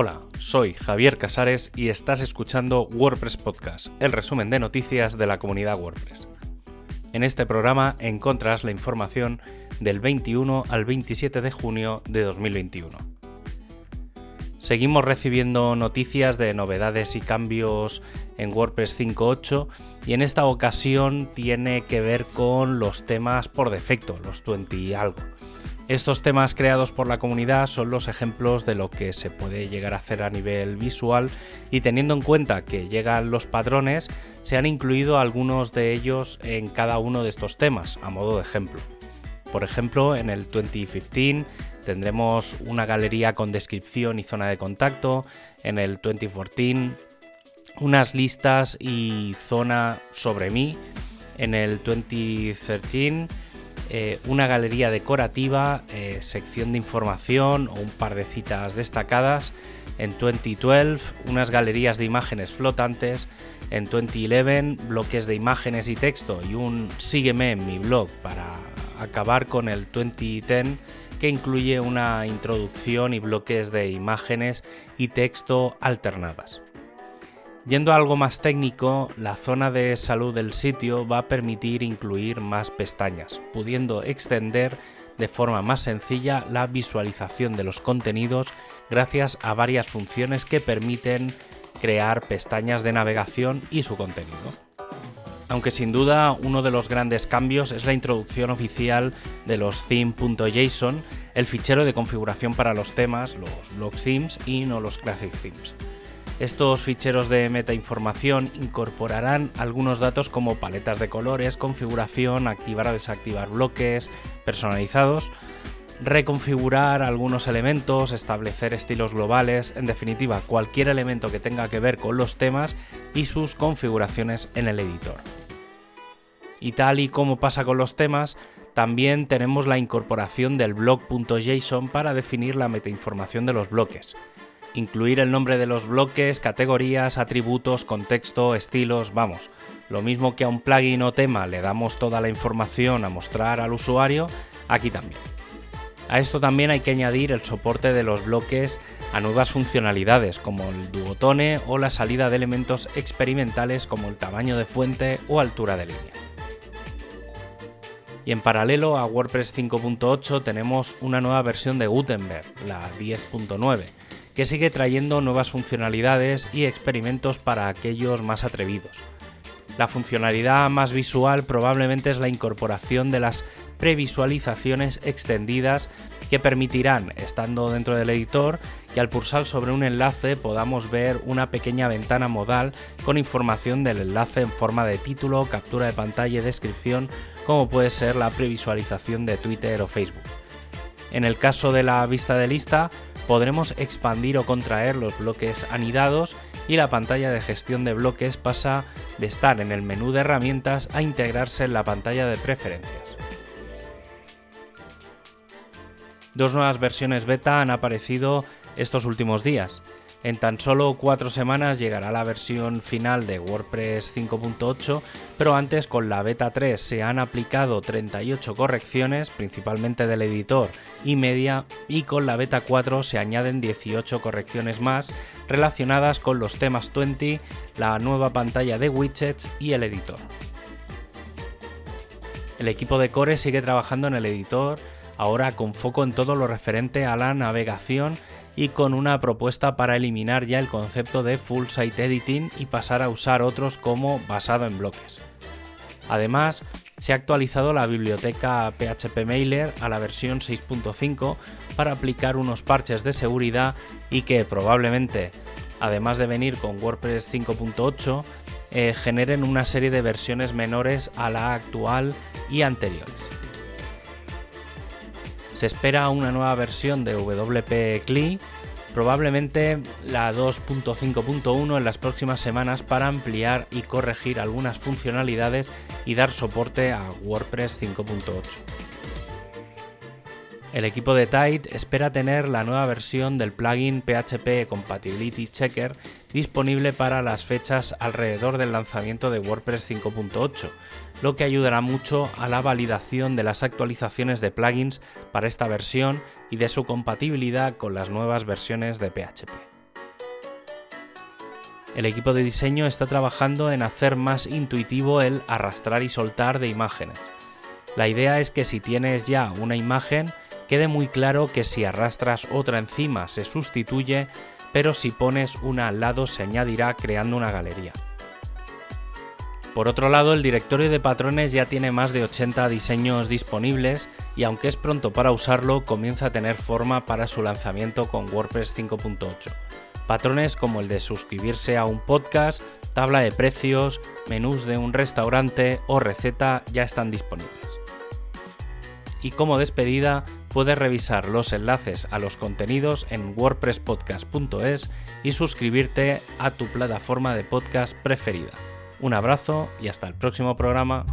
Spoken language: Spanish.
Hola, soy Javier Casares y estás escuchando WordPress Podcast, el resumen de noticias de la comunidad WordPress. En este programa encontrarás la información del 21 al 27 de junio de 2021. Seguimos recibiendo noticias de novedades y cambios en WordPress 5.8 y en esta ocasión tiene que ver con los temas por defecto, los 20 y algo. Estos temas creados por la comunidad son los ejemplos de lo que se puede llegar a hacer a nivel visual y teniendo en cuenta que llegan los padrones, se han incluido algunos de ellos en cada uno de estos temas, a modo de ejemplo. Por ejemplo, en el 2015 tendremos una galería con descripción y zona de contacto, en el 2014 unas listas y zona sobre mí, en el 2013 eh, una galería decorativa, eh, sección de información o un par de citas destacadas. En 2012, unas galerías de imágenes flotantes. En 2011, bloques de imágenes y texto y un sígueme en mi blog para acabar con el 2010 que incluye una introducción y bloques de imágenes y texto alternadas. Yendo a algo más técnico, la zona de salud del sitio va a permitir incluir más pestañas, pudiendo extender de forma más sencilla la visualización de los contenidos gracias a varias funciones que permiten crear pestañas de navegación y su contenido. Aunque sin duda uno de los grandes cambios es la introducción oficial de los theme.json, el fichero de configuración para los temas, los blog themes y no los classic themes. Estos ficheros de metainformación incorporarán algunos datos como paletas de colores, configuración, activar o desactivar bloques personalizados, reconfigurar algunos elementos, establecer estilos globales, en definitiva cualquier elemento que tenga que ver con los temas y sus configuraciones en el editor. Y tal y como pasa con los temas, también tenemos la incorporación del blog.json para definir la metainformación de los bloques incluir el nombre de los bloques, categorías, atributos, contexto, estilos, vamos. Lo mismo que a un plugin o tema le damos toda la información a mostrar al usuario, aquí también. A esto también hay que añadir el soporte de los bloques a nuevas funcionalidades como el duotone o la salida de elementos experimentales como el tamaño de fuente o altura de línea. Y en paralelo a WordPress 5.8 tenemos una nueva versión de Gutenberg, la 10.9, que sigue trayendo nuevas funcionalidades y experimentos para aquellos más atrevidos. La funcionalidad más visual probablemente es la incorporación de las previsualizaciones extendidas que permitirán, estando dentro del editor, que al pulsar sobre un enlace podamos ver una pequeña ventana modal con información del enlace en forma de título, captura de pantalla y descripción, como puede ser la previsualización de Twitter o Facebook. En el caso de la vista de lista, podremos expandir o contraer los bloques anidados y la pantalla de gestión de bloques pasa de estar en el menú de herramientas a integrarse en la pantalla de preferencias. Dos nuevas versiones beta han aparecido estos últimos días. En tan solo cuatro semanas llegará la versión final de WordPress 5.8, pero antes con la beta 3 se han aplicado 38 correcciones, principalmente del editor y media, y con la beta 4 se añaden 18 correcciones más relacionadas con los temas 20, la nueva pantalla de widgets y el editor. El equipo de Core sigue trabajando en el editor, ahora con foco en todo lo referente a la navegación y con una propuesta para eliminar ya el concepto de full site editing y pasar a usar otros como basado en bloques. Además, se ha actualizado la biblioteca PHP Mailer a la versión 6.5 para aplicar unos parches de seguridad y que probablemente, además de venir con WordPress 5.8, eh, generen una serie de versiones menores a la actual y anteriores. Se espera una nueva versión de WP CLI, probablemente la 2.5.1 en las próximas semanas para ampliar y corregir algunas funcionalidades y dar soporte a WordPress 5.8. El equipo de Tide espera tener la nueva versión del plugin PHP Compatibility Checker disponible para las fechas alrededor del lanzamiento de WordPress 5.8, lo que ayudará mucho a la validación de las actualizaciones de plugins para esta versión y de su compatibilidad con las nuevas versiones de PHP. el equipo de diseño está trabajando en hacer más intuitivo el arrastrar y soltar de imágenes. La idea es que si tienes ya una imagen, quede muy claro que si arrastras otra encima se sustituye, pero si pones una al lado se añadirá creando una galería. Por otro lado, el directorio de patrones ya tiene más de 80 diseños disponibles y aunque es pronto para usarlo, comienza a tener forma para su lanzamiento con WordPress 5.8. Patrones como el de suscribirse a un podcast, tabla de precios, menús de un restaurante o receta ya están disponibles. Y como despedida, puedes revisar los enlaces a los contenidos en wordpresspodcast.es y suscribirte a tu plataforma de podcast preferida. Un abrazo y hasta el próximo programa.